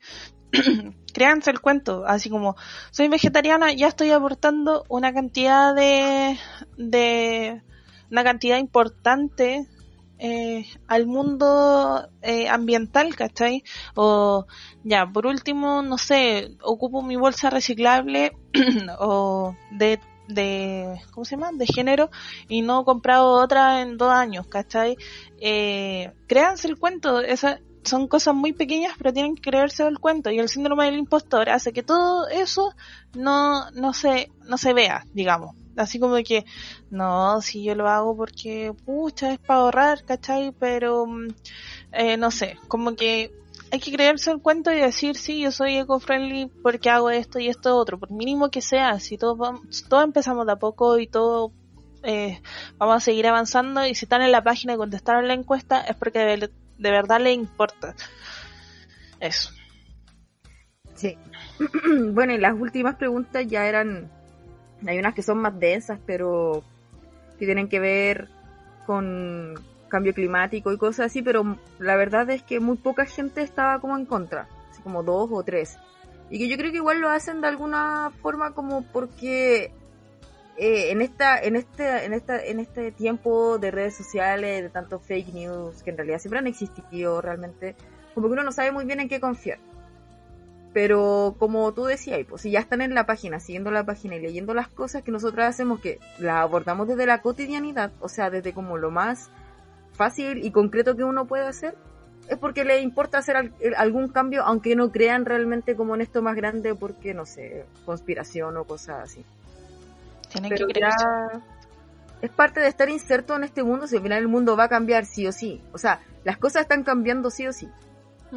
Créanse el cuento, así como soy vegetariana, ya estoy aportando una cantidad de, de una cantidad importante eh, al mundo eh, ambiental, ¿cachai? O ya, por último, no sé, ocupo mi bolsa reciclable o de de, ¿cómo se llama? De género y no he comprado otra en dos años, ¿cachai? Eh, créanse el cuento, esas son cosas muy pequeñas pero tienen que creerse el cuento y el síndrome del impostor hace que todo eso no, no se, no se vea, digamos. Así como de que, no, si yo lo hago porque, pucha, es para ahorrar, ¿cachai? Pero, mm, eh, no sé, como que hay que creerse el cuento y decir, sí, yo soy eco-friendly porque hago esto y esto otro, por mínimo que sea, si todos, vamos, todos empezamos de a poco y todo eh, vamos a seguir avanzando y si están en la página y contestaron la encuesta es porque de, verdad le importa. Eso. Sí. bueno, y las últimas preguntas ya eran, hay unas que son más densas, pero que tienen que ver con cambio climático y cosas así, pero la verdad es que muy poca gente estaba como en contra, como dos o tres. Y que yo creo que igual lo hacen de alguna forma como porque eh, en esta, en este, en esta, en este tiempo de redes sociales, de tantos fake news, que en realidad siempre han existido realmente, como que uno no sabe muy bien en qué confiar. Pero como tú decías, pues si ya están en la página, siguiendo la página y leyendo las cosas que nosotros hacemos, que las abordamos desde la cotidianidad, o sea, desde como lo más fácil y concreto que uno puede hacer, es porque le importa hacer algún cambio, aunque no crean realmente como en esto más grande, porque no sé, conspiración o cosas así. Tienen que creer. Es parte de estar inserto en este mundo, si al final el mundo va a cambiar sí o sí. O sea, las cosas están cambiando sí o sí.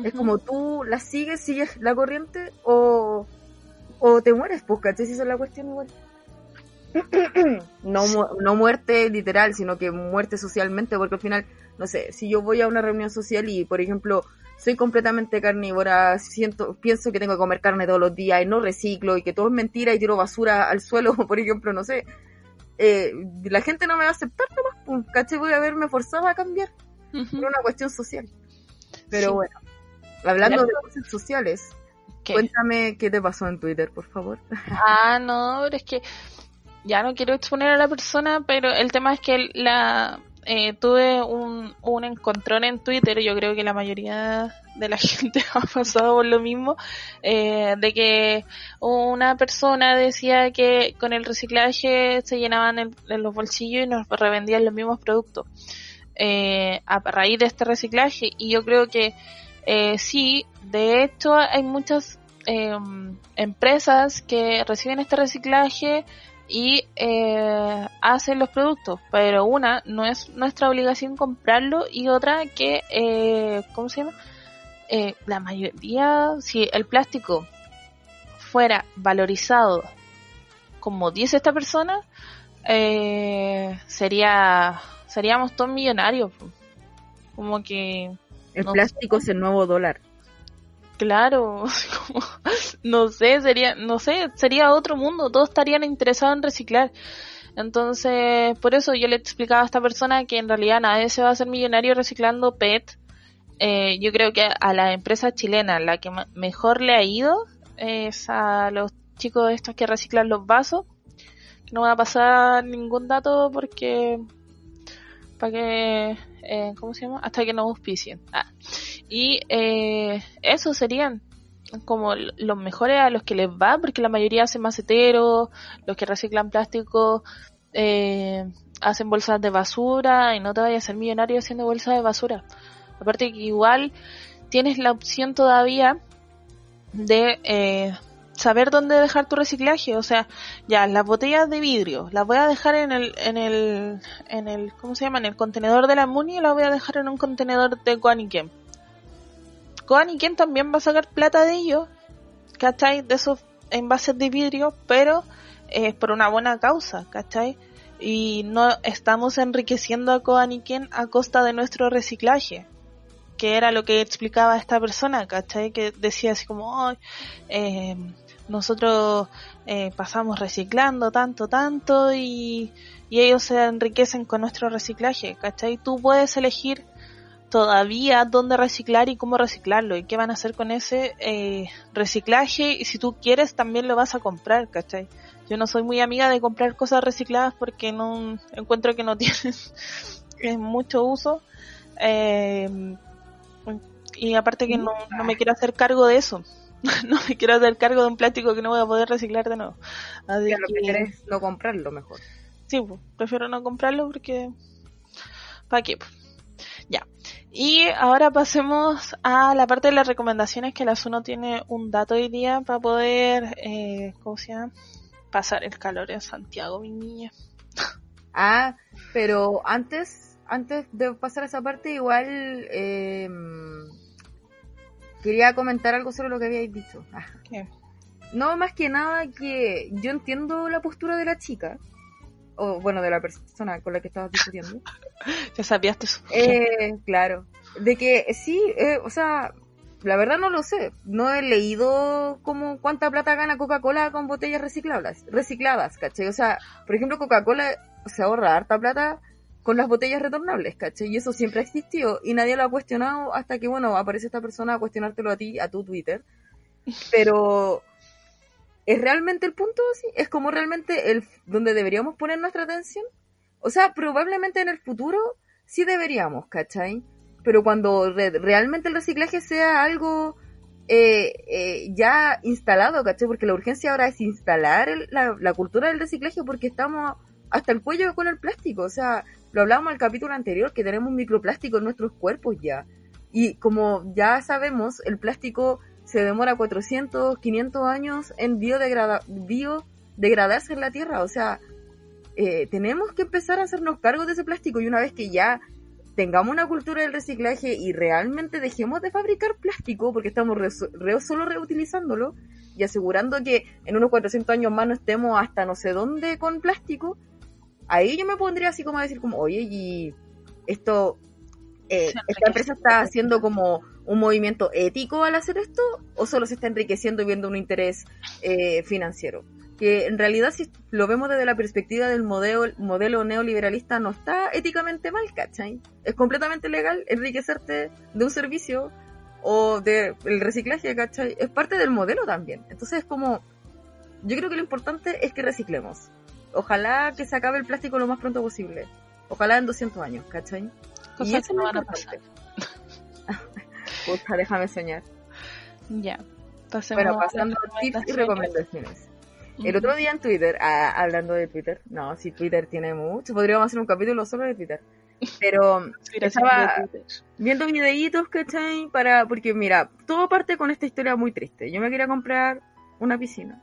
Es como tú las sigues, sigues la corriente o, o te mueres, pues, ¿cachai? Si esa es la cuestión igual. no, no muerte literal, sino que muerte socialmente, porque al final, no sé, si yo voy a una reunión social y, por ejemplo, soy completamente carnívora, siento, pienso que tengo que comer carne todos los días y no reciclo y que todo es mentira y tiro basura al suelo, por ejemplo, no sé, eh, la gente no me va a aceptar nomás, pues, caché, voy a verme forzada a cambiar por una cuestión social. Pero bueno, hablando de cosas sociales, cuéntame qué te pasó en Twitter, por favor. Ah, no, pero es que ya no quiero exponer a la persona, pero el tema es que la eh, tuve un, un encontrón en Twitter, yo creo que la mayoría de la gente ha pasado por lo mismo, eh, de que una persona decía que con el reciclaje se llenaban en, los bolsillos y nos revendían los mismos productos eh, a raíz de este reciclaje. Y yo creo que eh, sí, de hecho hay muchas em, empresas que reciben este reciclaje y eh, hacen los productos, pero una no es nuestra obligación comprarlo y otra que, eh, ¿cómo se llama? Eh, la mayoría, si el plástico fuera valorizado como 10 esta persona, eh, sería seríamos todos millonarios. Como que... El plástico es el nuevo dólar. Claro, no sé, sería, no sé, sería otro mundo, todos estarían interesados en reciclar. Entonces, por eso yo le explicaba a esta persona que en realidad nadie se va a hacer millonario reciclando PET. Eh, yo creo que a la empresa chilena la que mejor le ha ido es a los chicos estos que reciclan los vasos. No voy a pasar ningún dato porque para que eh, ¿cómo se llama? Hasta que nos auspicien. Ah. Y eh, eso serían como los mejores a los que les va, porque la mayoría hacen maceteros, los que reciclan plástico eh, hacen bolsas de basura y no te vayas a ser millonario haciendo bolsas de basura. Aparte que igual tienes la opción todavía de eh, saber dónde dejar tu reciclaje, o sea, ya las botellas de vidrio las voy a dejar en el en el en el ¿cómo se llama? en el contenedor de la Muni y las voy a dejar en un contenedor de Guaniquem. Guaniquem también va a sacar plata de ellos, ¿cachai? De esos envases de vidrio, pero es por una buena causa, ¿cachai? Y no estamos enriqueciendo a Coaniquén a costa de nuestro reciclaje que era lo que explicaba esta persona, ¿cachai? Que decía así como, eh, nosotros eh, pasamos reciclando tanto, tanto y, ellos se enriquecen con nuestro reciclaje, ¿cachai? Tú puedes elegir todavía dónde reciclar y cómo reciclarlo y qué van a hacer con ese eh, reciclaje y si tú quieres también lo vas a comprar, ¿cachai? Yo no soy muy amiga de comprar cosas recicladas porque no encuentro que no tienen mucho uso eh, y aparte que no, no me quiero hacer cargo de eso. no me quiero hacer cargo de un plástico que no voy a poder reciclar de nuevo. Así lo que quieres no comprarlo mejor. Sí, pues, prefiero no comprarlo porque... ¿Para qué? Ya. Y ahora pasemos a la parte de las recomendaciones que la SUNO tiene un dato hoy día para poder, eh, ¿cómo se llama? Pasar el calor en Santiago, mi niña. Ah, pero antes, antes de pasar a esa parte, igual eh, quería comentar algo sobre lo que habíais dicho. Ah. No, más que nada que yo entiendo la postura de la chica, o bueno, de la persona con la que estabas discutiendo. ya sabías eso. Eh, claro. De que sí, eh, o sea, la verdad no lo sé. No he leído como cuánta plata gana Coca-Cola con botellas reciclables, recicladas, ¿cachai? O sea, por ejemplo, Coca-Cola se ahorra harta plata con las botellas retornables, ¿cachai? Y eso siempre ha existido y nadie lo ha cuestionado hasta que, bueno, aparece esta persona a cuestionártelo a ti, a tu Twitter. Pero, ¿es realmente el punto? ¿sí? ¿Es como realmente el donde deberíamos poner nuestra atención? O sea, probablemente en el futuro sí deberíamos, ¿cachai? Pero cuando realmente el reciclaje sea algo eh, eh, ya instalado, ¿cachai? Porque la urgencia ahora es instalar la, la cultura del reciclaje porque estamos hasta el cuello con el plástico. O sea, lo hablábamos en el capítulo anterior, que tenemos microplástico en nuestros cuerpos ya. Y como ya sabemos, el plástico se demora 400, 500 años en biodegradarse en la Tierra. O sea, eh, tenemos que empezar a hacernos cargo de ese plástico y una vez que ya tengamos una cultura del reciclaje y realmente dejemos de fabricar plástico porque estamos solo reutilizándolo y asegurando que en unos 400 años más no estemos hasta no sé dónde con plástico, ahí yo me pondría así como a decir como, oye, y esto, eh, esta empresa está haciendo como un movimiento ético al hacer esto o solo se está enriqueciendo viendo un interés eh, financiero. Que en realidad si lo vemos desde la perspectiva del modelo, modelo neoliberalista no está éticamente mal, ¿cachai? Es completamente legal enriquecerte de un servicio o del reciclaje, ¿cachai? Es parte del modelo también. Entonces es como, yo creo que lo importante es que reciclemos ojalá que se acabe el plástico lo más pronto posible. Ojalá en 200 años, ¿cachai? y eso no van a pasar. Puta, déjame soñar. Ya. bueno, pasando a tips y recomendaciones. El otro día en Twitter, ah, hablando de Twitter, no, si Twitter tiene mucho, podríamos hacer un capítulo solo de Twitter. Pero estaba viendo videitos, ¿cachai? Para, porque mira, todo parte con esta historia muy triste. Yo me quería comprar una piscina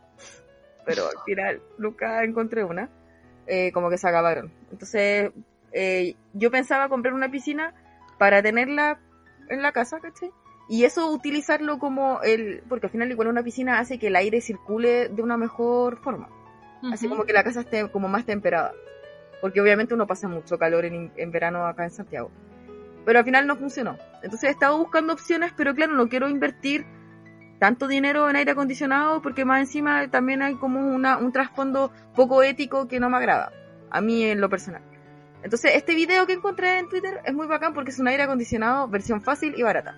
pero al final nunca encontré una. Eh, como que se acabaron. Entonces, eh, yo pensaba comprar una piscina para tenerla en la casa, ¿cachai? y eso utilizarlo como el, porque al final igual una piscina hace que el aire circule de una mejor forma, así como que la casa esté como más temperada, porque obviamente uno pasa mucho calor en, en verano acá en Santiago, pero al final no funcionó, entonces he estado buscando opciones, pero claro, no quiero invertir tanto dinero en aire acondicionado porque más encima también hay como una, un trasfondo poco ético que no me agrada, a mí en lo personal. Entonces, este video que encontré en Twitter es muy bacán porque es un aire acondicionado versión fácil y barata.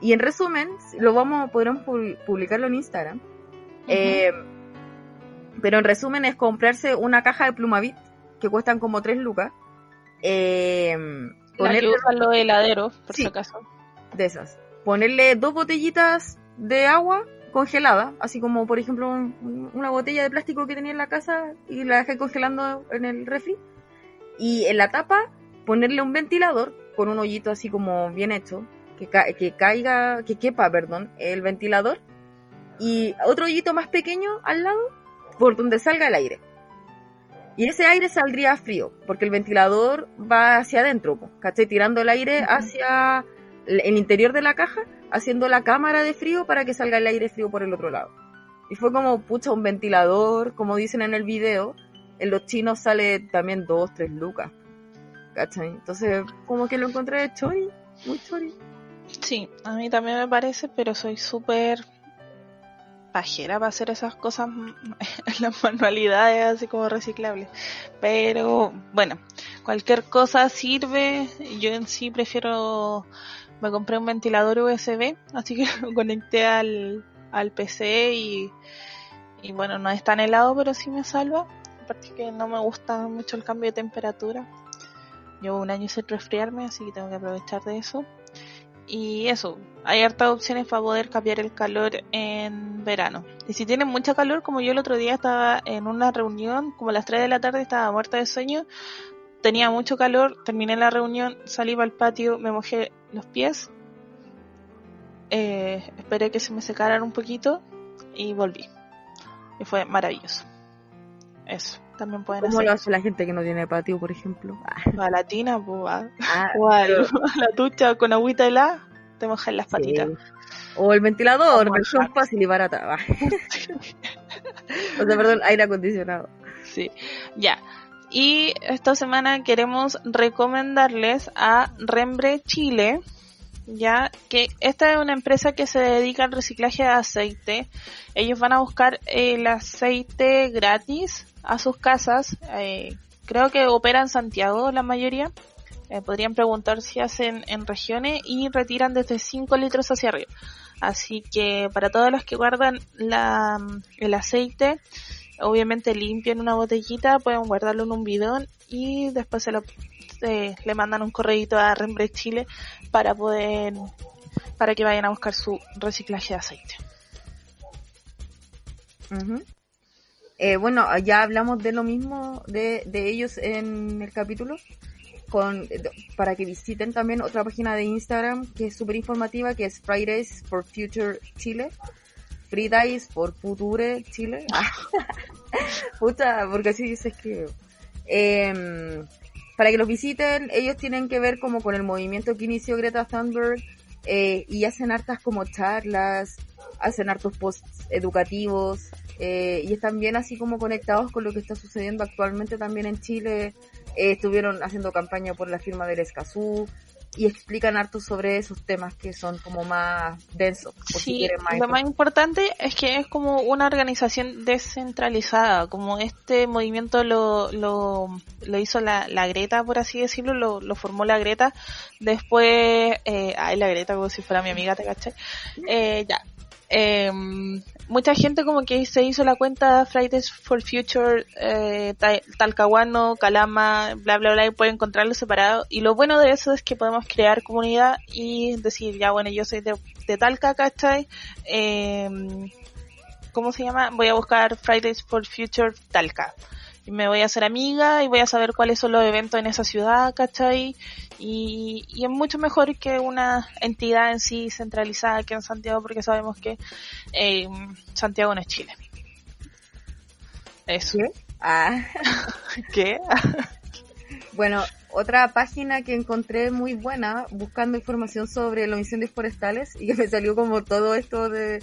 Y en resumen, lo vamos, podremos publicarlo en Instagram. Eh, pero en resumen es comprarse una caja de Plumavit que cuestan como 3 lucas. Eh, ponerle... La que los heladeros, por si acaso. De esas. Ponerle dos botellitas de agua congelada, así como por ejemplo una botella de plástico que tenía en la casa y la dejé congelando en el refri. Y en la tapa ponerle un ventilador con un hoyito así como bien hecho, que, que caiga, que quepa, perdón, el ventilador. Y otro hoyito más pequeño al lado por donde salga el aire. Y ese aire saldría frío, porque el ventilador va hacia adentro, ¿cachai? Tirando el aire hacia el interior de la caja haciendo la cámara de frío para que salga el aire frío por el otro lado. Y fue como, pucha, un ventilador, como dicen en el video, en los chinos sale también dos, tres lucas. ¿Cachai? Entonces, como que lo encontré de chori, muy chori. Sí, a mí también me parece, pero soy súper pajera para hacer esas cosas las manualidades así como reciclables. Pero bueno, cualquier cosa sirve. Yo en sí prefiero me compré un ventilador USB, así que lo conecté al, al PC y, bueno, no es tan helado, pero sí me salva. Aparte que no me gusta mucho el cambio de temperatura. Llevo un año sin resfriarme, así que tengo que aprovechar de eso. Y eso, hay hartas opciones para poder cambiar el calor en verano. Y si tienen mucha calor, como yo el otro día estaba en una reunión, como a las 3 de la tarde estaba muerta de sueño, tenía mucho calor, terminé la reunión, salí para el patio, me mojé los pies, eh, esperé que se me secaran un poquito y volví. Y fue maravilloso. Eso, también pueden ¿Cómo lo hace la gente que no tiene patio, por ejemplo? A la tina, pues, ah, a, la ducha con agüita helada, te mojas las patitas. O el ventilador, versión fácil y barata. o sea, perdón, aire acondicionado. Sí, ya. Y esta semana queremos recomendarles a Rembre Chile, ya que esta es una empresa que se dedica al reciclaje de aceite. Ellos van a buscar el aceite gratis a sus casas. Eh, creo que opera en Santiago la mayoría. Eh, podrían preguntar si hacen en regiones y retiran desde 5 litros hacia arriba. Así que para todos los que guardan la, el aceite, obviamente limpian una botellita, pueden guardarlo en un bidón y después se lo le mandan un correíto a Rembre Chile para poder para que vayan a buscar su reciclaje de aceite. Eh, bueno, ya hablamos de lo mismo de, de ellos en el capítulo, con, para que visiten también otra página de Instagram que es súper informativa, que es Fridays for Future Chile, Fridays por Future Chile. Puta, porque así se escribe. Em, para que los visiten, ellos tienen que ver como con el movimiento que inició Greta Thunberg eh, y hacen hartas como charlas, hacen hartos posts educativos eh, y están bien así como conectados con lo que está sucediendo actualmente también en Chile. Eh, estuvieron haciendo campaña por la firma del Escazú, y explican harto sobre esos temas que son como más densos. Sí, lo más importante es que es como una organización descentralizada, como este movimiento lo, lo, lo hizo la, la Greta, por así decirlo, lo, lo formó la Greta, después, eh, ay, la Greta como si fuera mi amiga, ¿te caché? Eh, ya, eh, mucha gente como que se hizo la cuenta Fridays for Future, eh, Talcahuano, Calama, bla, bla, bla, y pueden encontrarlo separado. Y lo bueno de eso es que podemos crear comunidad y decir, ya bueno, yo soy de, de Talca, ¿cachai? Eh, ¿Cómo se llama? Voy a buscar Fridays for Future Talca y me voy a hacer amiga y voy a saber cuáles son los eventos en esa ciudad, ¿cachai? Y, y es mucho mejor que una entidad en sí centralizada aquí en Santiago porque sabemos que eh, Santiago no es Chile. Eso. ¿Qué? Ah. ¿Qué? bueno, otra página que encontré muy buena buscando información sobre los incendios forestales y que me salió como todo esto de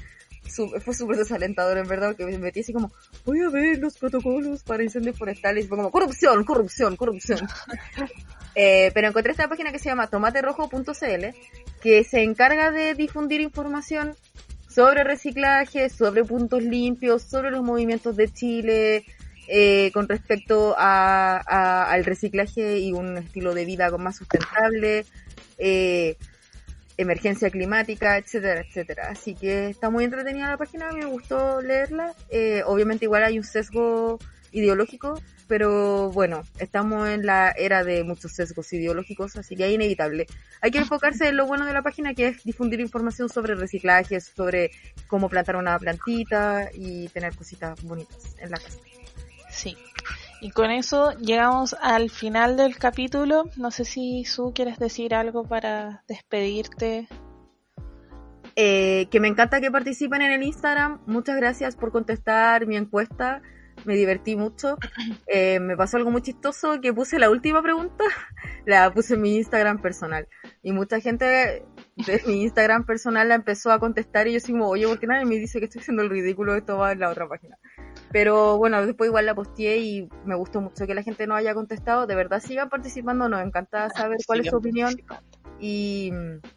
fue súper desalentador en verdad, que me metí así como, voy a ver los protocolos para incendios forestales, y fue como, corrupción, corrupción, corrupción. eh, pero encontré esta página que se llama tomaterrojo.cl, que se encarga de difundir información sobre reciclaje, sobre puntos limpios, sobre los movimientos de Chile, eh, con respecto a, al reciclaje y un estilo de vida más sustentable, eh, emergencia climática, etcétera, etcétera. Así que está muy entretenida la página, me gustó leerla. Eh, obviamente igual hay un sesgo ideológico, pero bueno, estamos en la era de muchos sesgos ideológicos, así que es inevitable. Hay que enfocarse en lo bueno de la página, que es difundir información sobre reciclaje, sobre cómo plantar una plantita y tener cositas bonitas en la casa. Y con eso llegamos al final del capítulo. No sé si Su quieres decir algo para despedirte. Eh, que me encanta que participen en el Instagram. Muchas gracias por contestar mi encuesta. Me divertí mucho. Eh, me pasó algo muy chistoso que puse la última pregunta, la puse en mi Instagram personal. Y mucha gente de mi Instagram personal la empezó a contestar y yo así como, oye, ¿por qué nadie me dice que estoy haciendo el ridículo? Esto va en la otra página. Pero bueno, después igual la posteé y me gustó mucho que la gente no haya contestado. De verdad sigan participando, nos encanta saber cuál es su opinión. Y,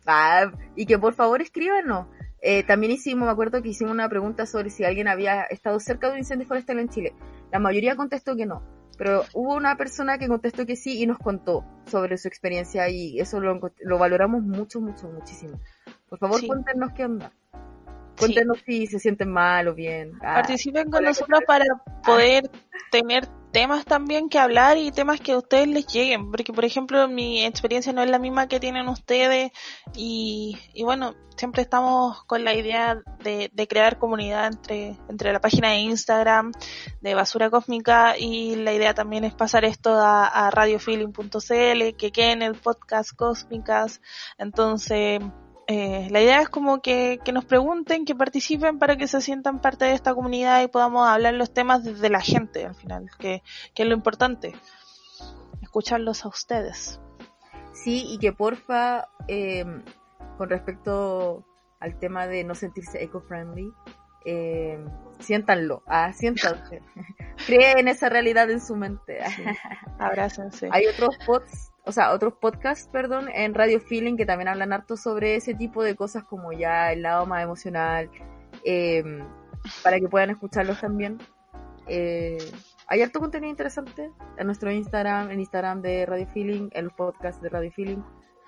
ah, y que por favor escríbanos. Eh, también hicimos, me acuerdo que hicimos una pregunta sobre si alguien había estado cerca de un incendio forestal en Chile. La mayoría contestó que no, pero hubo una persona que contestó que sí y nos contó sobre su experiencia y eso lo, lo valoramos mucho, mucho, muchísimo. Por favor, cuéntenos qué onda. Cuéntenos si se sienten mal o bien. Ah, Participen con nosotros para poder tener temas también que hablar y temas que a ustedes les lleguen, porque por ejemplo mi experiencia no es la misma que tienen ustedes y, y bueno, siempre estamos con la idea de, de, crear comunidad entre, entre la página de Instagram de Basura Cósmica y la idea también es pasar esto a, a radiofeeling.cl, que quede en el podcast Cósmicas, entonces eh, la idea es como que, nos pregunten, que participen para que se sientan parte de esta comunidad y podamos hablar los temas desde la gente al final, que, es lo importante, escucharlos a ustedes. Sí, y que porfa, eh, con respecto al tema de no sentirse eco-friendly, eh, siéntanlo, ah, siéntanse. Creen en esa realidad en su mente. Abrácense. Hay otros posts o sea, otros podcasts, perdón, en Radio Feeling que también hablan harto sobre ese tipo de cosas como ya el lado más emocional, em, para que puedan escucharlos también. Eh, hay harto contenido interesante en nuestro Instagram, en Instagram de Radio Feeling, en los podcasts de Radio Feeling.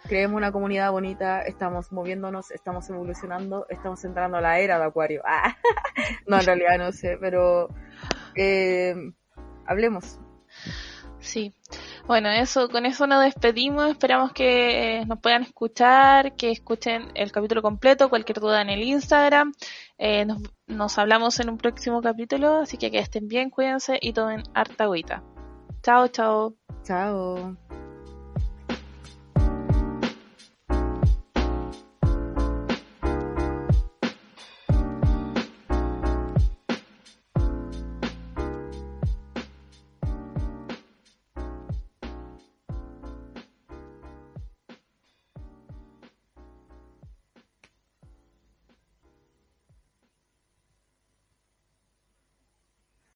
Creemos una comunidad bonita, estamos moviéndonos, estamos evolucionando, estamos entrando a la era de Acuario. Ah, no, en realidad no sé, pero eh, hablemos. Sí. Bueno, eso, con eso nos despedimos. Esperamos que eh, nos puedan escuchar, que escuchen el capítulo completo, cualquier duda en el Instagram. Eh, nos, nos, hablamos en un próximo capítulo, así que que estén bien, cuídense y tomen harta agüita. Chao, chao. Chao.